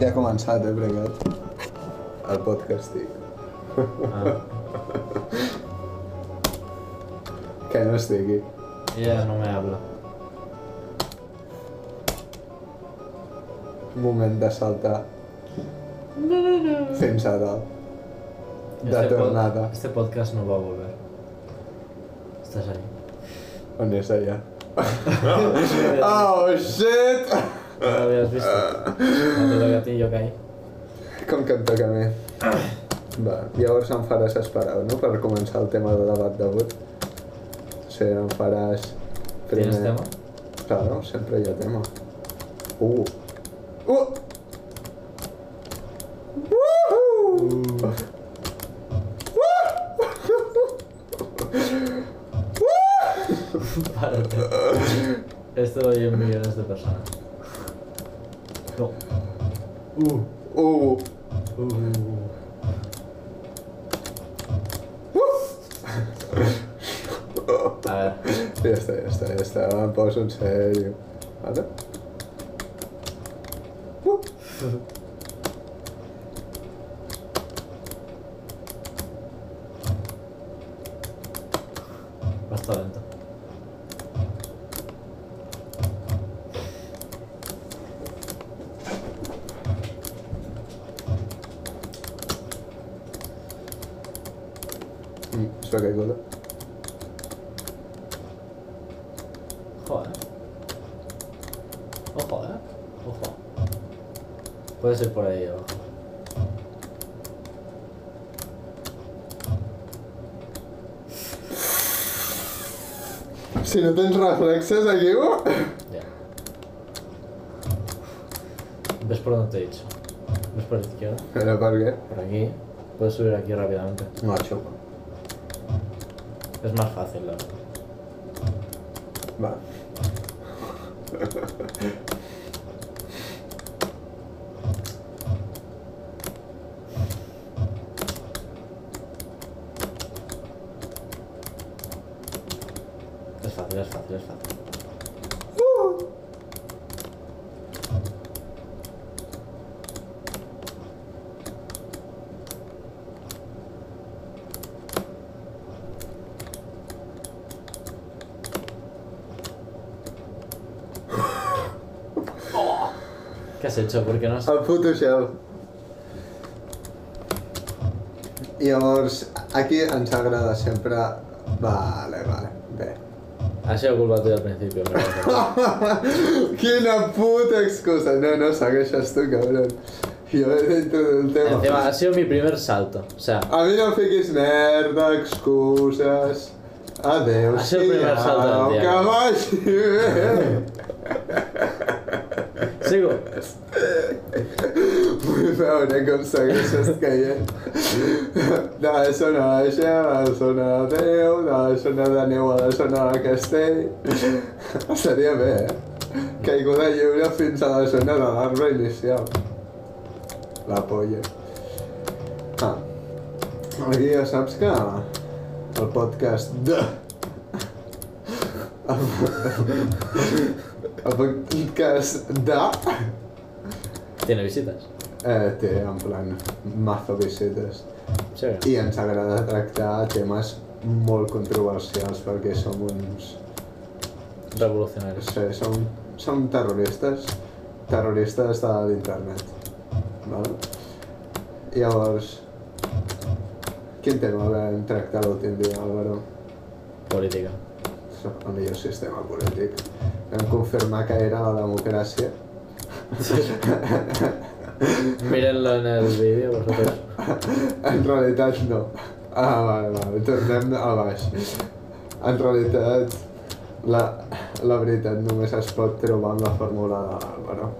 Ja ha començat, eh, pregat? El podcast, dic. Ah, Que no estigui. ella no me habla. Moment de saltar. Fins ara. De Este pod- tornada. Este podcast no va a volver. Estás ahí. On és allà? oh, shit! No lo habías visto. No te toca a ti, yo caí. Com que em toca a mi. Va, llavors em faràs esperar, no?, per començar el tema de debat d'avui. O sigui, em faràs... ¿Tienes tema? Claro, sempre hi ha tema. Uh! Uh! Woohoo! Párate. Esto lo oyen millones de personas. Ooh. Oh. Ooh. Ah. Ya está, ya está, ya está. Vamos, en serio. ¿Vale? Uh. Reflexes aquí, uh! Ya. ¿Ves por dónde te he dicho? ¿Ves por la izquierda? Però per què? Por aquí. Puedes subir aquí rápidamente. Macho. Es más fácil, la verdad. Va. Es fácil, es fácil, es fácil. ¿Qué has hecho? ¿Por qué no has... El puto shell. Llavors, aquí ens agrada sempre... Vale, vale, bé. Ha sido culpa tuya al principio, pero... Quina puta excusa. No, no, segueixes tu, cabron. Jo he d'introduir el tema. Encima, ha sido mi primer salto. O sea, A mi no em fiquis merda, excuses... Adéu, Ha sido el primer salto del dia. que vagi bé. sigo. Vull veure com segueixes caient. De la zona de gel a la zona de Déu, de la zona de neu a la zona de castell. Estaria bé, eh? Caiguda lliure fins a la zona de l'arbre inicial. La polla. Ah. Aquí ja saps que el podcast de... El podcast de... Tiene visitas. Eh, té en plan mazo visites Sí. i ens agrada tractar temes molt controversials perquè som uns... Revolucionarios. Sí, som, som terroristes, terroristes de l'internet. Vale? Llavors, quin tema vam tractar l'últim dia, Álvaro? Política. El millor sistema polític. Vam confirmar que era la democràcia. Mírenlo en el vídeo vosotros. En realitat no. Ah, vale, vale, tornem a baix. En realitat, la, la veritat només es pot trobar en la fórmula de l'Àlvaro.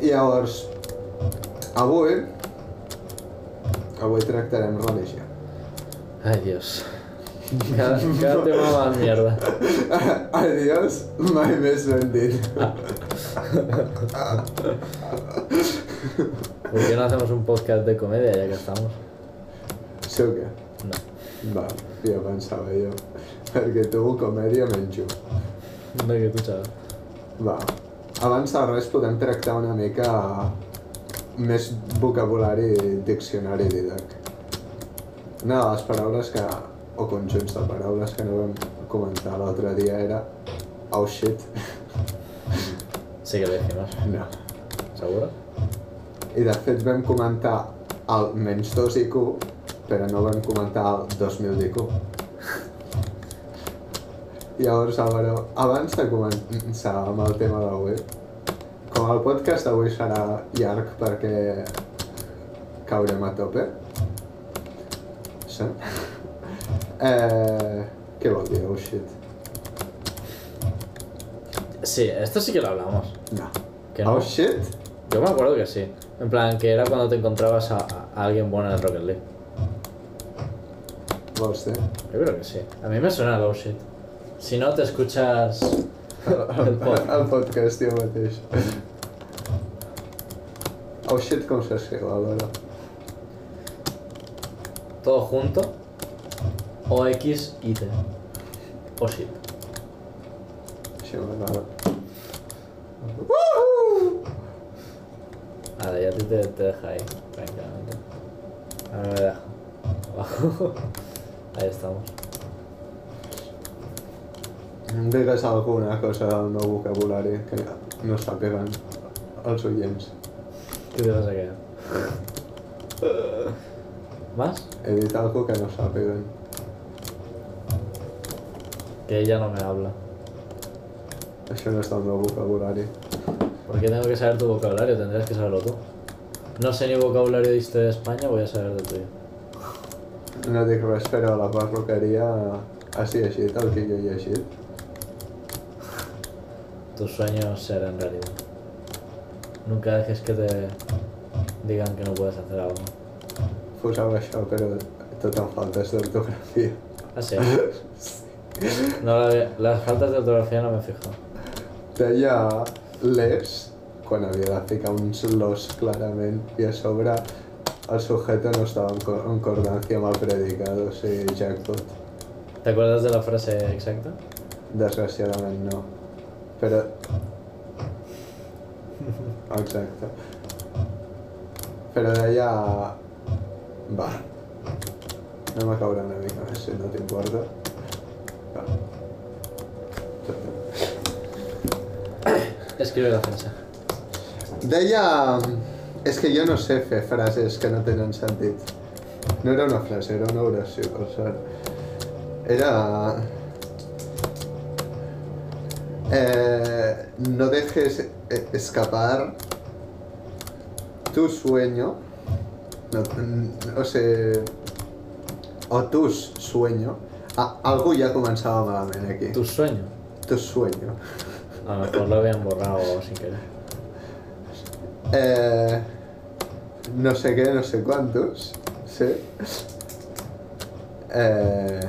Llavors, avui, avui tractarem religió. Ay, Dios. Cada, cada tema va a la mierda. Adiós, mai més ben dit. ¿Por qué no hacemos un podcast de comedia ya que estamos? Sí o què? No. Va, ja pensava jo. Perquè tu comèdia menjo. No que chaval. Va, abans de res podem tractar una mica més vocabulari diccionari didac. Una de les paraules que, o conjunts de paraules que no vam comentar l'altre dia era oh shit. Sí que lo dijimos. No. ¿Seguro? I de fet vam comentar el menys 2 IQ, però no vam comentar el 2000 d'IQ. Llavors, Álvaro, abans de començar amb el tema d'avui, com el podcast d'avui serà llarg perquè caurem a tope, sí? Eh, vol dir, oh shit? Sí, esto sí que lo hablamos. No. ¿Que no? Oh shit? Yo me acuerdo que sí. En plan, que era cuando te encontrabas a, a alguien bueno en el Rocket League. Vols dir? Yo creo que sí. A mí me suena el oh shit. Si no, te escuchas... El, el, el podcast mateix. Oh shit, com s'escriu, Álvaro? todo junto. O X y T. O shit. Així m'agrada. Vale, ya a ti te, te deja ahí, tranquilamente. A mí me deja. Abajo. Ahí estamos. Digues alguna cosa del meu vocabulari que no sàpiguen els oients. ¿Qué te vas a quedar? ¿Más? He dit algo que no sàpiguen. Que ella no me habla. Es que no está dando vocabulario. ¿Por qué tengo que saber tu vocabulario? Tendrías que saberlo tú. No sé ni vocabulario de historia de España, voy a saber de tuyo. No te creas, pero la parroquería así es, tal que yo y así. Tus sueños serán realidad. Nunca dejes que te digan que no puedes hacer algo. Pues ahora pero te tan falta es de ortografía. Así ah, es. No, la- las faltas de ortografía no me fijo. Deia les quan havia de ficar uns los clarament i a sobre el sujeto no estava en, co- en concordancia amb el predicado, o sigui, jackpot. ¿Te acuerdas de la frase exacta? Desgraciadament no. Però... Exacte. Però deia... Va. Anem a caure una mica més, si no t'importa. Escribe la frase. Deia... És que jo no sé fer frases que no tenen sentit. No era una frase, era una oració, per cert. Era... Eh, no dejes eh, escapar tu sueño. No, mm, o sea... O tus sueño. Ah, algo ja començava malament aquí. Tu sueño. Tu sueño. A lo mejor lo habían borrado sin querer. Eh, no sé qué, no sé cuántos. Sí. Eh,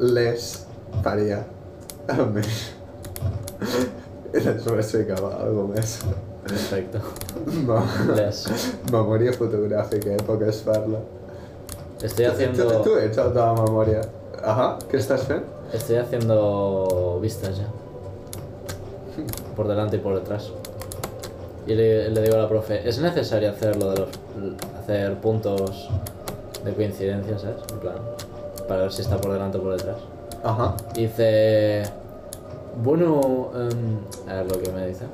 les faria amb més. I després ficava alguna més. Perfecto. Ma- Les. Memòria fotogràfica, eh? Poc es parla. Estoy Tu, tu haciendo. ets el de la memòria. Ahà, què estàs fent? Estoy haciendo vistas ya. Por delante y por detrás. Y le, le digo a la profe, ¿es necesario hacer lo de los. hacer puntos de coincidencia, ¿sabes? En plan. Para ver si está por delante o por detrás. Ahà. Y dice. Bueno. em, a ver lo que me dice.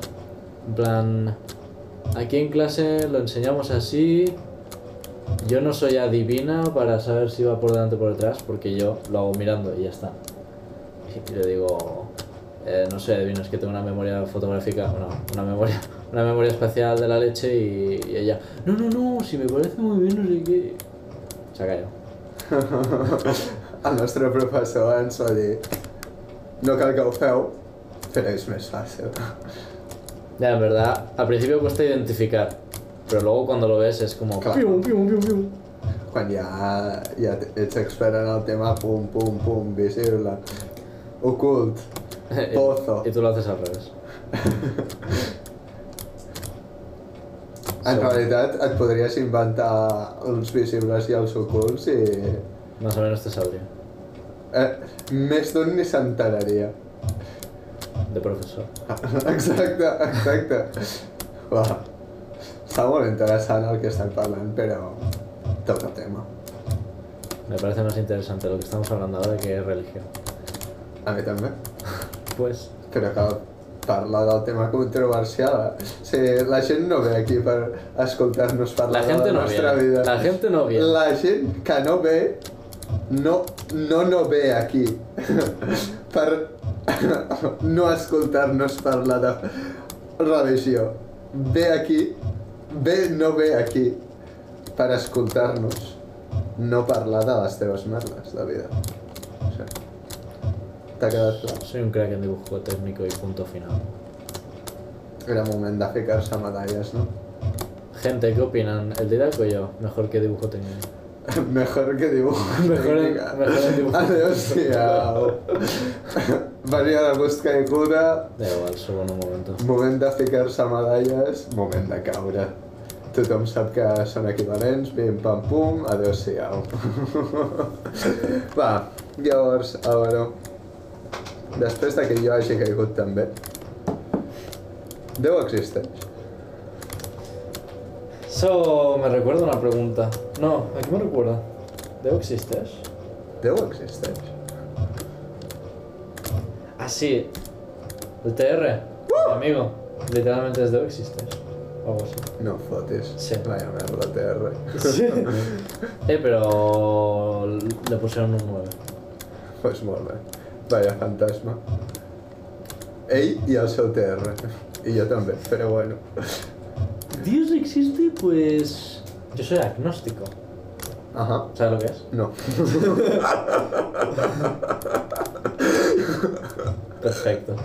En plan. Aquí en clase lo enseñamos así. Yo no soy adivina para saber si va por delante o por detrás, porque yo lo hago mirando y ya está. Y le digo. eh, no sé, adivino, es que tengo una memoria fotográfica, no, una memoria, una memoria espacial de la leche y, y ella, no, no, no, si me parece muy bien, no sé qué. Se ha callado. El nostre professor ens va dir no cal que ho feu, però és més fàcil. Ya, en verdad, al principio cuesta identificar, pero luego cuando lo ves es como... Claro. pium, pium, pium, pium. quan ja, ja ets expert en el tema, pum, pum, pum, visible, ocult, pozo. Y tú lo haces al revés. En Sí. realitat et podries inventar els visibles i els ocults i Más o menos te saldría. eh, més d'un ni s'enteraria. de professor. Exacte, exacte. Uah. Està molt interessant el que estem parlant, però toca tema. Me parece más interesante lo que estamos hablando ahora que religión. A mi també. Pues, Però cal parlar del tema controversial. O sigui, la gent no ve aquí per escoltar-nos la parlar de gente la no nostra viene. vida. La gente no viene. La gent que no ve, no no, no ve aquí per no escoltar-nos parlar de religió. Ve aquí, ve, no ve aquí per escoltar-nos, no parlar de les teves merdes de vida. O sigui, T'ha quedat clar? Soy un crack en dibujo técnico y punto final. Era moment de ficar-se medalles, no? Gente, ¿qué opinan? ¿El Didaco o yo? Mejor que dibujo técnico. Mejor que dibujo. Mejor mejor en dibujo. Adéu-siau. Venia de gust caiguda, Da igual, subo en un momento. moment de ficar-se medalles, moment de caure. Tothom sap que són equivalents, pim pam pum, adéu-siau. Va, llavors, Álvaro, després de que jo hagi caigut també, Déu existeix. Eso me recuerda una pregunta. No, ¿a qué me recuerda? ¿Debo existes? Déu existeix. Ah, sí. El TR. Mi amigo. Literalmente es Debo existes. O algo así. No fotis. Sí. Vaya merda, TR. Eh, pero le pusieron un 9. Pues molt bé. Vaya fantasma. Ell i el seu TR. I jo també, però bueno. Dios existe, pues... Yo soy agnóstico. Ajá. ¿Sabes lo que es? No. Perfecto.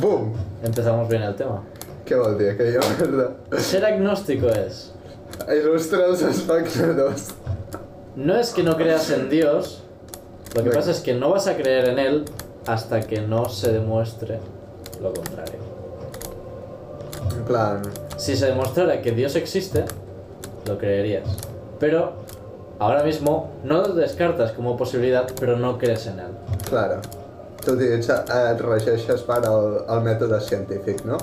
Bum! Empezamos bien el tema. Què vol dir aquella merda? Ser agnóstico es... Il·lustra els espectadors. No es que no creas en Dios, lo que Venga. pasa es que no vas a creer en Él hasta que no se demuestre lo contrario. En plan... Si se demostrara que Dios existe, lo creerías. Pero ahora mismo no lo descartas como posibilidad, pero no crees en Él. Claro. Tu ets, et regeixes per al, al mètode científic, no?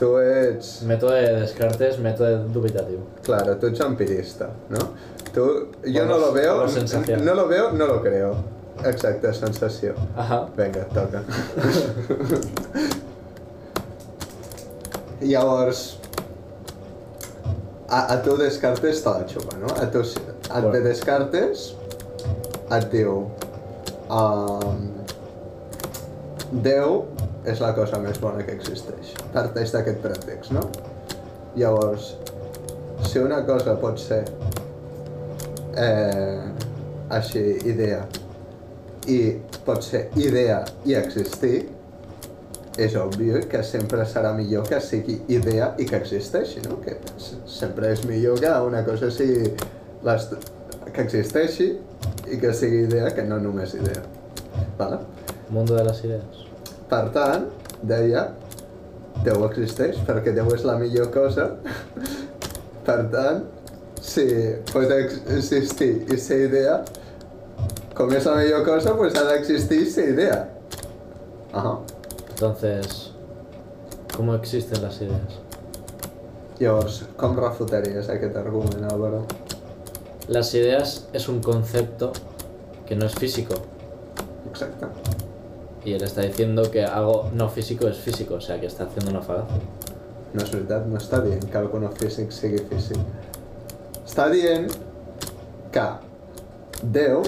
Tu ets... Método de descartes, método dubitativo. Claro, tú eres empirista, ¿no? Tú, yo no lo veo, no lo veo, no lo creo. Exacte, sensació. Ajá. Vinga, toca. Llavors, a, a tu Descartes te la xupa, no? A tu, et ve Descartes, et diu... Um, Déu és la cosa més bona que existeix. Parteix d'aquest pretext, no? Llavors, si una cosa pot ser eh, així, idea, i pot ser idea i existir, és obvi que sempre serà millor que sigui idea i que existeixi, no? Que sempre és millor que una cosa sigui les, que existeixi i que sigui idea que no només idea. Vale? Mundo de las ideas. Per tant, deia, Déu existeix perquè Déu és la millor cosa. per tant, si pot ex- existir i ser idea, com és la millor cosa, pues ha d'existir i ser idea. Ahà. Entonces, ¿cómo existen las ideas? Llavors, com refutaries aquest argument, Álvaro? Las ideas es un concepto que no es físico. Exacte. Y él está diciendo que algo no físico es físico, o sea que está haciendo una falacia. No és veritat, no està dient que algo no físic sigui físic. Està dient que Déu,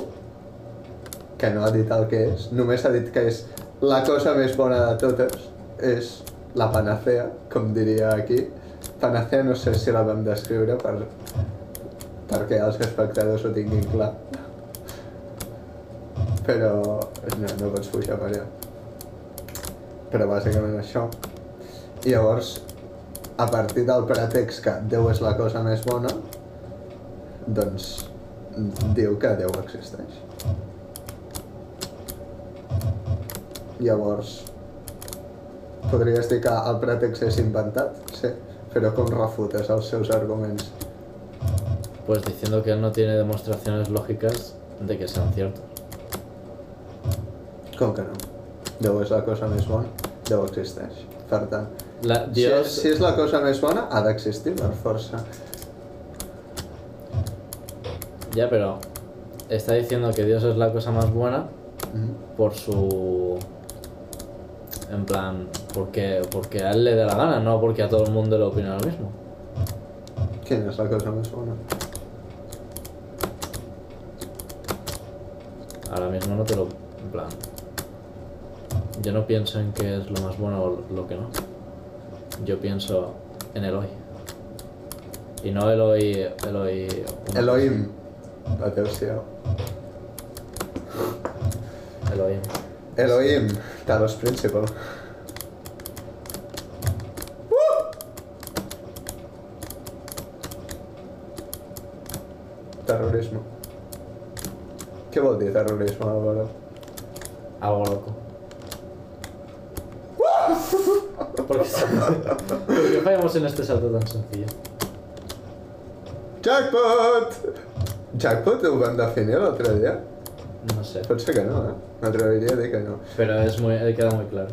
que no ha dit el que és, només ha dit que és la cosa més bona de totes, és la panacea, com diria aquí. Panacea no sé si la vam descriure per, perquè els espectadors ho tinguin clar. Però no, no pots pujar per allà. Però bàsicament això. I llavors, a partir del pretext que Déu és la cosa més bona, doncs diu que Déu existeix. Llavors, podries dir que el pretext és inventat? Sí, però com refutes els seus arguments? Pues diciendo que él no tiene demostraciones lógicas de que sean ciertos. Com que no? Déu és la cosa més bona, Déu existeix. Per tant, La, Dios, si, si és la cosa més bona, ha d'existir per força. ya, pero está diciendo que Dios es la cosa más buena Mm. por su... En plan, porque, porque a él le da la gana, no porque a todo el mundo le opina lo mismo. Quina és la cosa més bona? Ahora mismo no te lo... En plan... Yo no pienso en qué es lo más bueno o lo que no. Yo pienso en el hoy. Y no el hoy... El hoy... una- Elohim. Adéu-siau. El hoy. Elohim, Talos Principal. Terrorisme. Què vol dir terrorisme, Álvaro? Algo loco. ¿Por qué, ¿Por qué fallamos en este salto tan sencillo? Jackpot! Jackpot ho van definir l'altre dia? Sé. Pot ser que no, eh? M'atreviria a dir que no. Pero es muy, queda muy claro.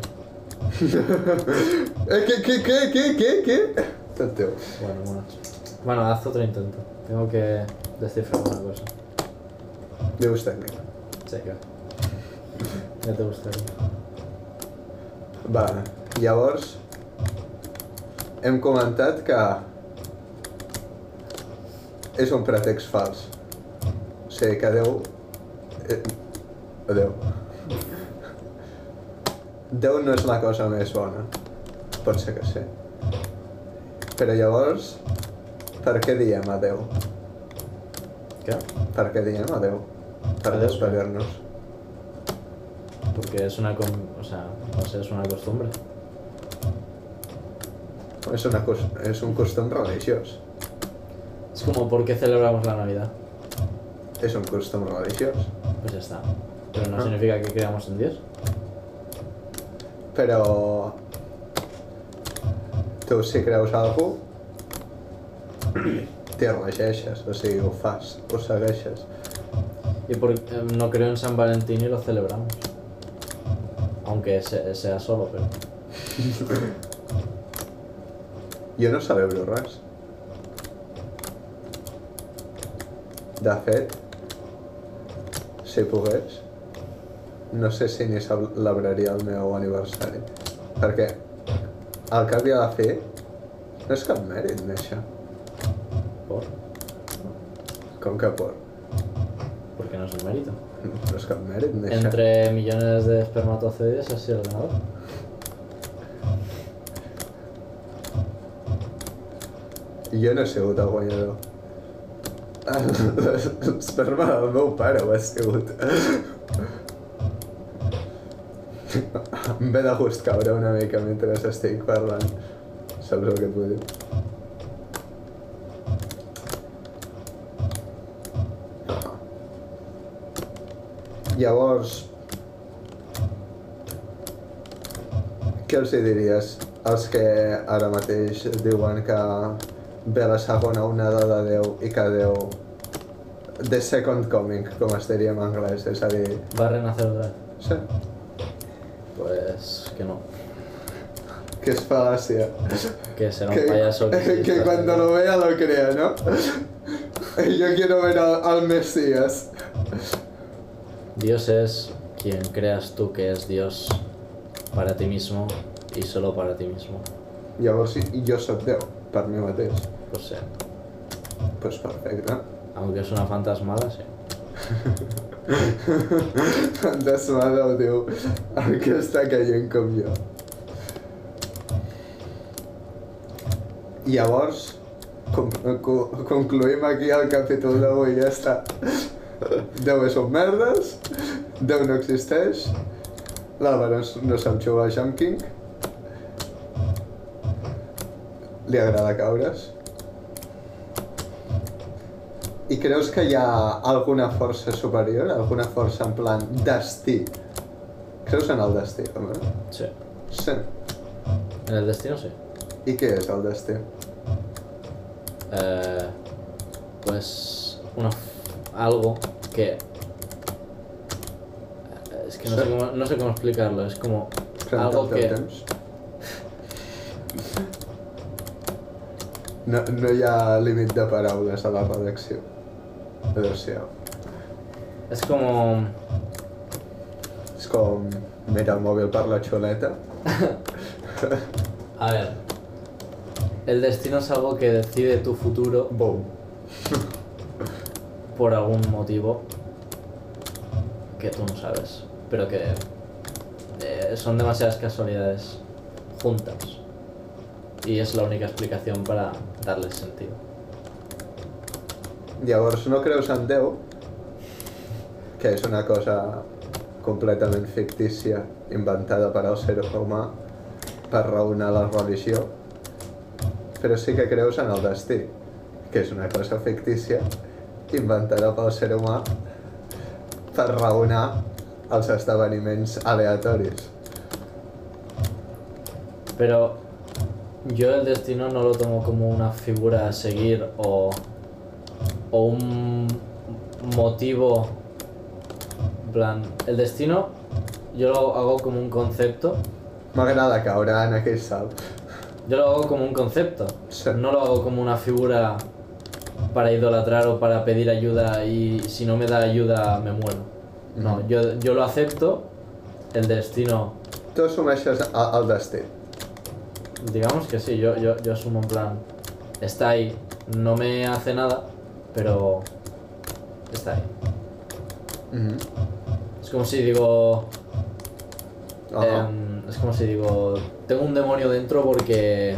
Eh, què, què, què, què, què, què? Tot teu. Bueno, bueno. Bueno, haz otro intento. Tengo que descifrar una cosa. Dibuix tècnic. Checa. Ya te gustaría. Va, llavors hem comentat que és un pretext fals. O sigui que Déu... Eh, Déu. Déu no és la cosa més bona. Pot ser que sí. Però llavors, per què diem a Déu? ¿Qué? Per què diem a Déu? Per despedir-nos. Porque es una... com- O sea, no sé, es una costumbre. És, una, cos- és un costum religiós. Es como, ¿por qué celebramos la Navidad? És un costum religiós. Pues ya está. Pero no significa que creamos en Dios. Però... Tu si creus algú, t'hi regeixes, o sigui, ho fas, ho segueixes. Y por, eh, no creo en San Valentín y lo celebramos. Aunque se- sea solo, pero... Jo no celebro res. De fet, si pogués, no sé si ni celebraria el meu aniversari. Perquè, al cap i a la fi, no és cap mèrit néixer. ¿Por? Com que por? Porque no es un mérito. No és cap mèrit néixer. Entre millones de espermatozoides has sido el ganador. Jo no he sigut el guanyador. L'esperma del meu pare ho ha sigut. Em ve de gust caure una mica mentre estic parlant. Saps el que et vull dir? Llavors, què els hi diries als que ara mateix diuen que ve la segona onada de Déu i que Déu the second coming, com es diria en anglès, és a dir, ¿Va renacer otra vez? sí, que no. que és fal·làcia. Que será un Que, payaso que, que cuando lo vea lo crea, ¿no? Yo quiero ver al, al Mesías. Dios es quien creas tú que es Dios para ti mismo y solo para ti mismo. Llavors, jo sóc Déu, per mi mateix. Pues sí. Pues perfecte. Aunque es una fantasmada, sí. Fantasma Déu diu el que està caient com jo. Llavors, com, co, concluïm aquí el capítol d'avui i ja està. Déu és un merdes, Déu no existeix, l'Àlvaro no sap jugar a Jump King, li agrada caure's. I creus que hi ha alguna força superior, alguna força en plan destí? Creus en el destí, home? Sí. Sí. En el destino sí. I què és el destí? Eh, pues una algo que eh, es que no sé, cómo, no sé cómo explicarlo, es como Pren algo que... temps. No, no hi ha límit de paraules a la redacció. Adéu-siau. Es como... És com mira el mòbil per la xuleta. A ver, el destino es algo que decide tu futuro Boom. por algún motivo que tú no sabes, pero que eh, son demasiadas casualidades juntas. Y es la única explicación para darle sentido. Llavors no creus en Déu, que és una cosa completament fictícia, inventada per al ser humà per raonar la religió, però sí que creus en el destí, que és una cosa fictícia inventada pel ser humà per raonar els esdeveniments aleatoris. Pero yo el destino no lo tomo como una figura a seguir o, o un motivo. En plan, el destino yo lo hago como un concepto. M'agrada caure en aquell salt. Yo lo hago como un concepto. Sí. No lo hago como una figura para idolatrar o para pedir ayuda y si no me da ayuda me muero. No, yo, yo lo acepto. El destino, assumeixes el, el destí. digamos que sí, yo, yo, yo asumo en plan, está ahí, no me hace nada, pero está ahí. Es como si digo, em, es como si digo, tengo un demonio dentro porque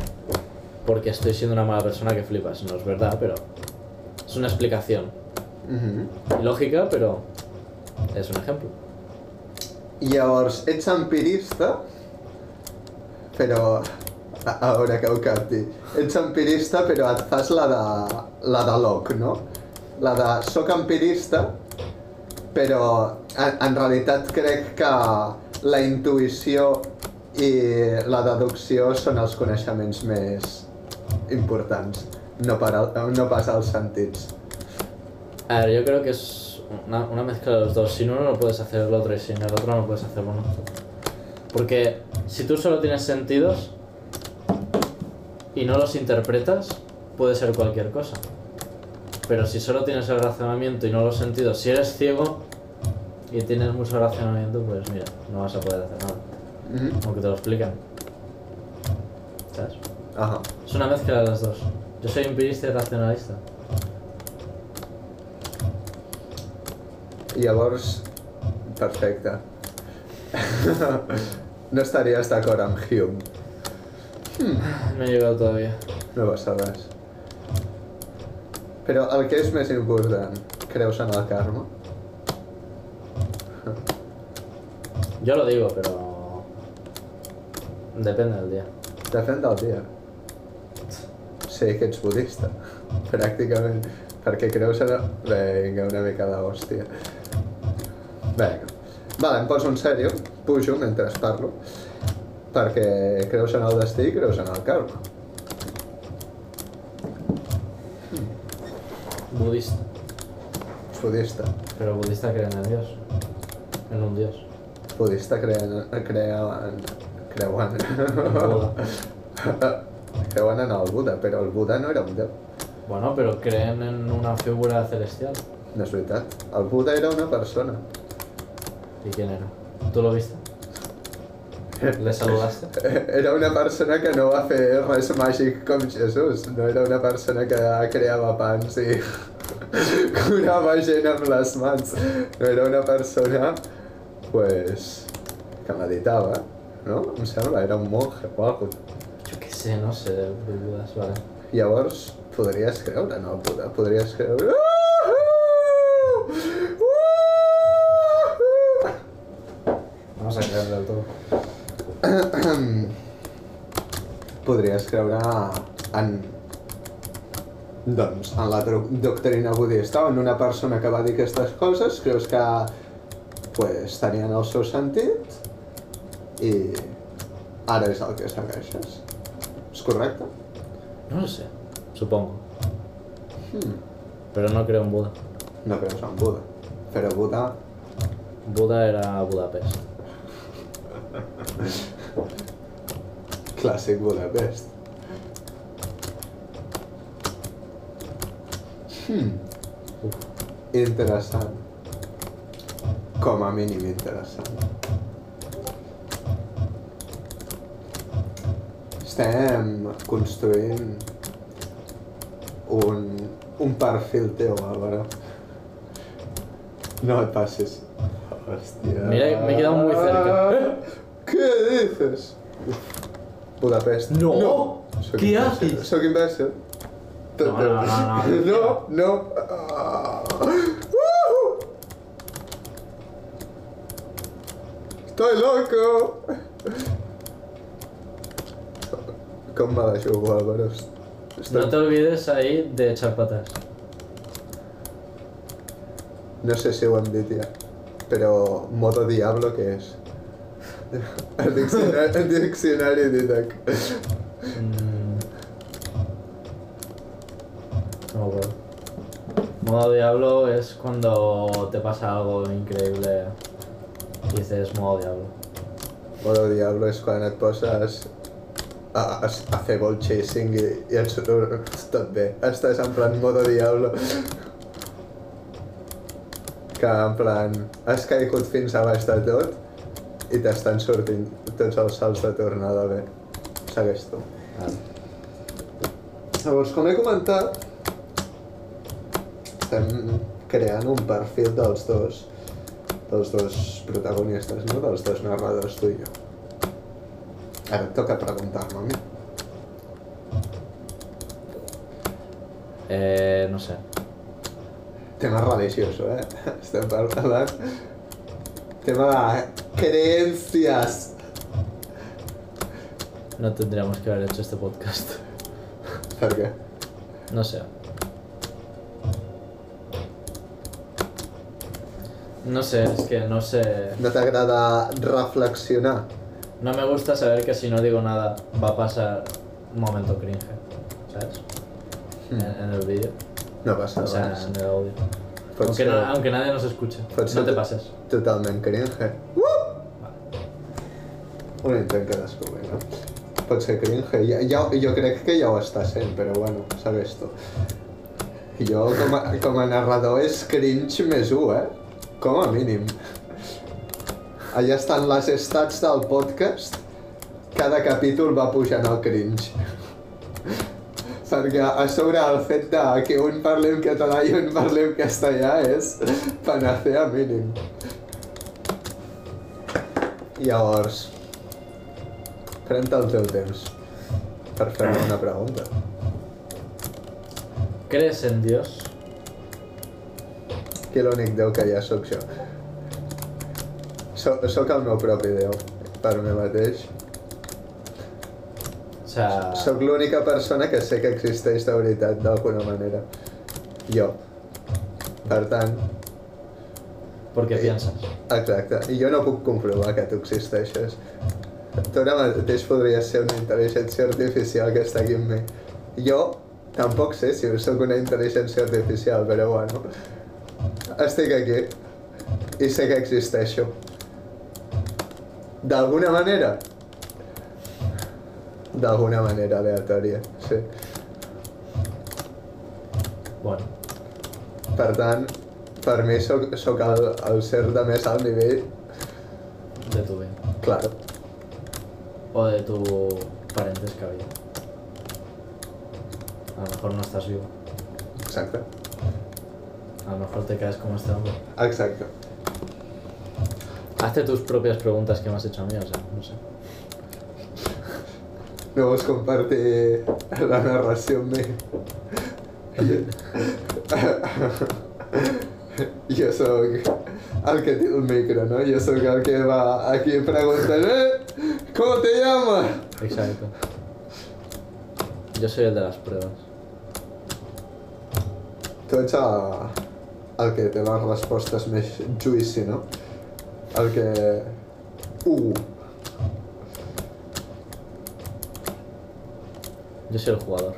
porque estoy siendo una mala persona que flipas. No es verdad, pero es una explicación lógica, pero es un ejemplo. Llavors, ets empirista, però... A, veure què ho capti. Ets empirista, però et fas la de, la de Locke, no? La de soc empirista, però en, en realitat crec que la intuïció i la deducció són els coneixements més importants, no, per al, no pas els sentits. A ver, yo creo que es una, una mezcla de los dos. Sin uno no puedes hacer el otro y sin el otro no puedes hacer uno. Porque si tú solo tienes sentidos y no los interpretas, puede ser cualquier cosa. Pero si solo tienes el razonamiento y no los sentidos, si eres ciego y tienes mucho razonamiento, pues mira, no vas a poder hacer nada. Mhm. Aunque te lo expliquen. ¿Sabes? Ahà. Es una mezcla de los dos. Yo soy empirista y racionalista. Llavors, perfecte. no estaries d'acord amb Hume, No he llegado todavía. no passa res. Però el que és més important, creus en el karma? Yo lo digo, pero. Depende del día. Depèn del dia. Sé que ets budista, pràcticament, perquè creus en... Vinga, una mica d'hòstia. Vinga. Vale, em poso en sèrio, pujo mentre parlo, perquè creus en el destí i creus en el karma. Budista. Ets budista. Pero budista creen en Dios. En un Dios. budista creuen, creuen, creuen, creuen en el Buda, però el Buda no era un déu, Bueno, pero creen en una figura celestial. no és veritat. El Buda era una persona. ¿Y quién era? ¿Tú lo viste? ¿Le saludaste? Era una persona que no va fer res màgic com Jesús, no era una persona que creava pans i curava gent amb les mans. No era una persona, pues, que meditava, no? Em sembla, era un monje o alguna cosa. Yo qué sé, no sé de de Budas, vale. Llavors, podries creure en el Buda, podries creure... Vamos a creer del todo. podries creure en doncs, en la doctrina budista o en una persona que va dir aquestes coses, creus que pues, tenien el seu sentit i ara és el que segueixes. És correcte? No lo sé, supongo. Hmm. Pero no creo en Buda. No creus en Buda. Però Buda Buda era Budapest. Clàssic Budapest. Hmm. Interessant. Com a mínim interessant. Estem construint un, un perfil teu, Álvaro. No et passes. Hòstia. Mira, me he quedado muy cerca. ¿Qué dices? Budapest. No. Soc ¿Qué haces? Soc imbècil. No, no, no, no. No, no. Ah. Estoy loco. Com me la jugo, Álvaro? Estoy- No te olvides ahí de echar patas. No sé si ja, però modo diablo què és? El diccionari, el diccionari d'Itac. Mm. No acuerdo. Modo diablo es cuando te pasa algo increíble y dices modo diablo. Modo diablo és quan et poses a, a, a fer ball chasing i, i et surt tot bé. Estàs en plan modo diablo. Que en plan has caigut fins a baix de tot i t'estan sortint tots els salts de tornada bé. Segueix tu. Vale. Llavors, com he comentat, estem creant un perfil dels dos, dels dos protagonistes, no? dels dos narradors, tu i jo. Ara et toca preguntar-me a mi. Eh, no sé. Tema religioso, eh? Estem parlant... Tema de creencias. No tendríamos que haber hecho este podcast. Per què? No sé. No sé, es que no sé. No t'agrada reflexionar? No me gusta saber que si no digo nada va a pasar un momento cringe. ¿Sabes? En, en el vídeo. No passa O sea, en el audio. Pot Aunque, no- aunque nadie nos escuche. Pot No te pases. totalment cringe. Uh! Un intent cadascú, vinga. Pot ser cringe. Ja, ja, jo crec que ja ho està sent, però bueno, segueix tu. Jo, com a, com a narrador, és cringe més 1, eh? Com a mínim. Allà estan les stats del podcast. Cada capítol va pujant el cringe. Perquè a sobre el fet de que un parli en català i un parli en castellà és panacea mínim. Llavors, pren-te el teu temps per fer-me una pregunta. ¿Crees en Dios? Que l'únic Déu que hi ha sóc jo. Soc, soc el meu propi Déu, per mi mateix. O sea, Soc l'única persona que sé que existeix de veritat d'alguna manera. Jo. Per tant, ¿por qué piensas? exacte. I jo no puc comprovar que tu existeixes. Tu ara mateix podries ser una intel·ligència artificial que està aquí amb mi. Jo tampoc sé si sóc una intel·ligència artificial, però bueno. Estic aquí i sé que existeixo. D'alguna manera? D'alguna manera aleatòria, sí. Bueno, Per tant, per mi sóc, sóc el, el ser de més alt nivell, de tu vida. claro. O de tu parentesca vida. A lo mejor no estás vivo. Exacte. A lo mejor te quedas como este hombre. Exacte. Hazte tus propias preguntas que me has hecho a mí, o sea, no sé. No vols compartir la narració amb mi? jo sóc el que té el micro, no? Jo sóc el que va aquí preguntant eh, ¿Cómo te llamas? Exacto. Yo soy el de las pruebas. Tú echa al que te da las respuestas más juicy, ¿no? Al que... Uh. Yo soy el jugador.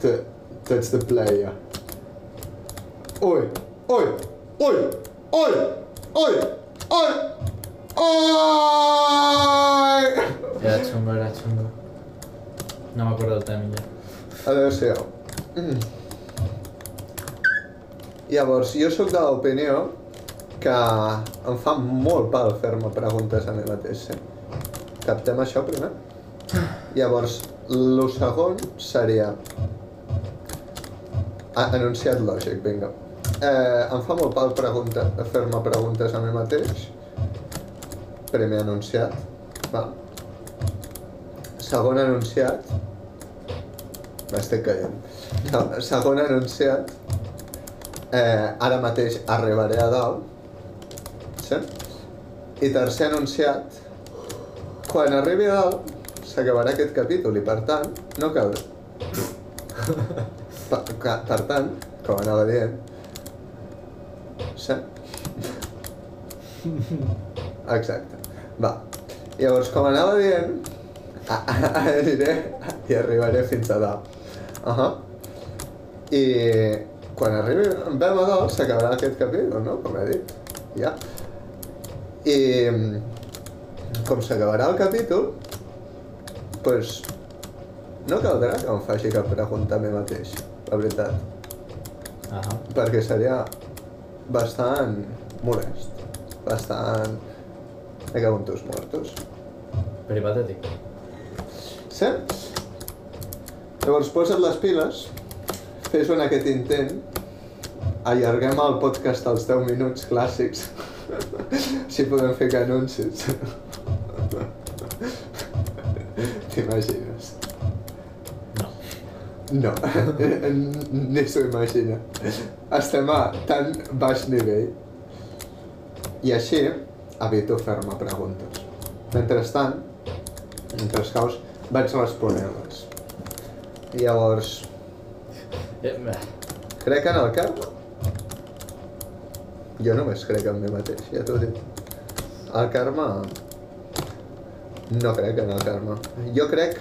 Te, te ets the player. Oi, oi, oi, oi, oi, oi. Ai! Era chungo, era chungo. No me acuerdo del timing ya. Adéu-siau. Mm. Llavors, jo sóc de l'opinió que em fa molt pal fer-me preguntes a mi mateix. Captem això primer? Llavors, el segon seria... Ah, enunciat lògic, vinga. Eh, em fa molt pal pregunta, fer-me preguntes a mi mateix. Primer enunciat. Va. Segon enunciat. M'estic caient. No, segon enunciat. Eh, ara mateix arribaré a dalt. Sí? I tercer anunciat. Quan arribi a dalt, s'acabarà aquest capítol i per tant, no cal... Per, per tant, com anava dient... Sí? Exacte. Va. Llavors, com anava dient, aniré i arribaré fins a dalt. Uh -huh. I quan arribi vam a dalt s'acabarà aquest capítol, no? Com he dit. Ja. I com s'acabarà el capítol, pues, no caldrà que em faci cap pregunta a mi mateix, la veritat. Ajá. Perquè seria bastant molest. Bastant... Me cago en tus muertos. Peripatètic. Sí? Llavors posa't les piles, fes un aquest intent, allarguem el podcast als 10 minuts clàssics, si podem fer que anuncis. T'imagines? No. No, ni s'ho imagina. Estem a tan baix nivell. I així evito fer-me preguntes. Mentrestant, mentre caus, vaig responent-les. I llavors, crec en el karma? Jo només crec en mi mateix, ja t'ho dic. El karma... No crec en el karma. Jo crec...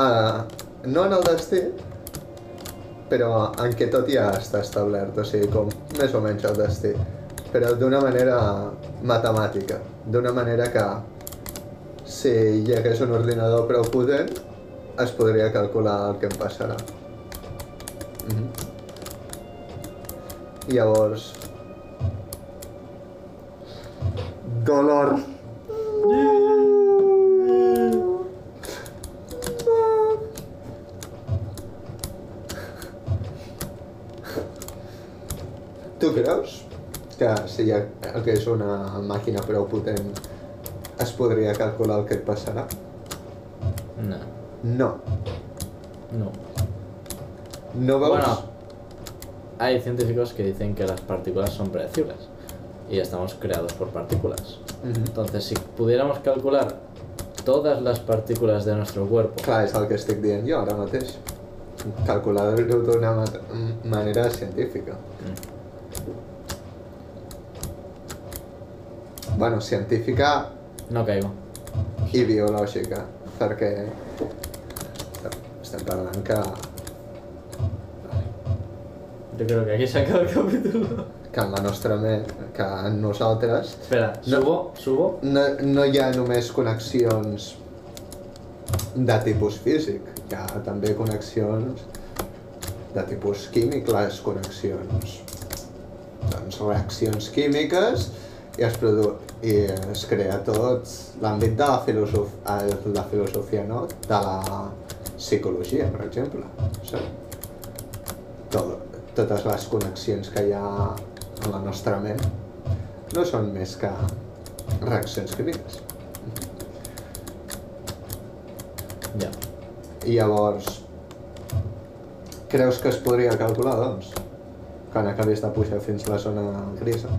Uh, no en el destí, però en què tot ja està establert, o sigui, com més o menys el destí. Però d'una manera matemàtica, d'una manera que si hi hagués un ordinador prou potent, es podria calcular el que em passarà. Mhm. Llavors... Dolor. Tu creus que si hi hagués una màquina prou potent es podria calcular el que et passarà? No. No. No. No veus? Bueno, hay científicos que dicen que las partículas son predecibles y estamos creados por partículas. Mhm. Entonces, si pudiéramos calcular todas las partículas de nuestro cuerpo, Clar, és el que estic dient jo ara mateix. Calcular-ho d'una ma- manera científica. mm, Bueno, científica no caigo. i biològica, perquè estem parlant que, Yo creo que aquí se acaba el capítulo. que en la nostra ment, que en nosaltres, Espera, No. subo, subo. no, no hi ha només connexions de tipus físic, hi ha també connexions de tipus químic, les connexions, doncs reaccions químiques i es, produ i es crea tot l'àmbit de la, filosof la filosofia, no? de la psicologia, per exemple. Tot, totes les connexions que hi ha en la nostra ment no són més que reaccions químiques. Ya. I llavors, creus que es podria calcular, doncs, quan acabis de pujar fins la zona grisa?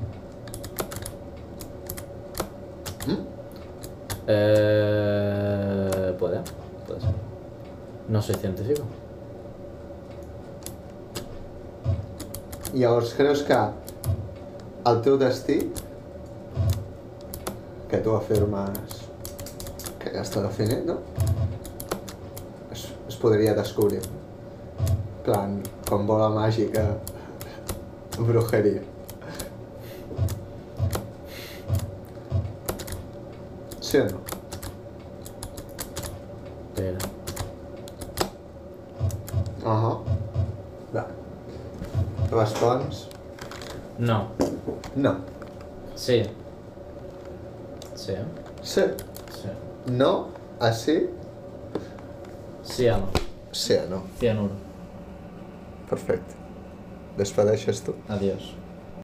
Eh, puede, puede ser. No soy científico. Llavors creus que el teu destí, que tu afirmes que ja està definit, no? Es, es podria descobrir. Plan, com bola màgica, brujeria. Sí o no? Espera. Ahà. Va. Respons? No. No. Sí. Sí. Sí. Sí. No. A sí. Ciano. Sí o no. Cianuro. Perfecte. Despedeixes tu. Adiós.